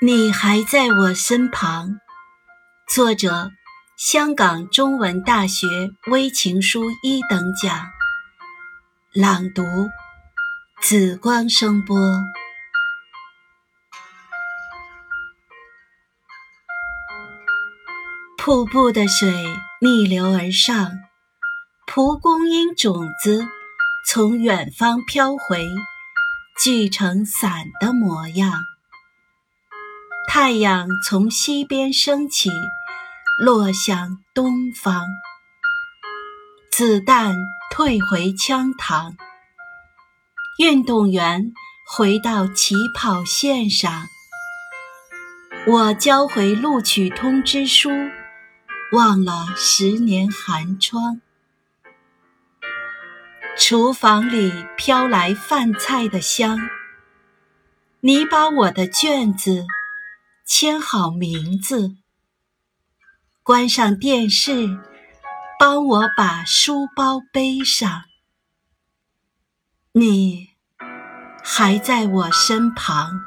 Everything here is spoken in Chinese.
你还在我身旁。作者：香港中文大学微情书一等奖。朗读：紫光声波。瀑布的水逆流而上，蒲公英种子从远方飘回，聚成伞的模样。太阳从西边升起，落向东方。子弹退回枪膛，运动员回到起跑线上。我交回录取通知书，忘了十年寒窗。厨房里飘来饭菜的香，你把我的卷子。签好名字，关上电视，帮我把书包背上。你还在我身旁。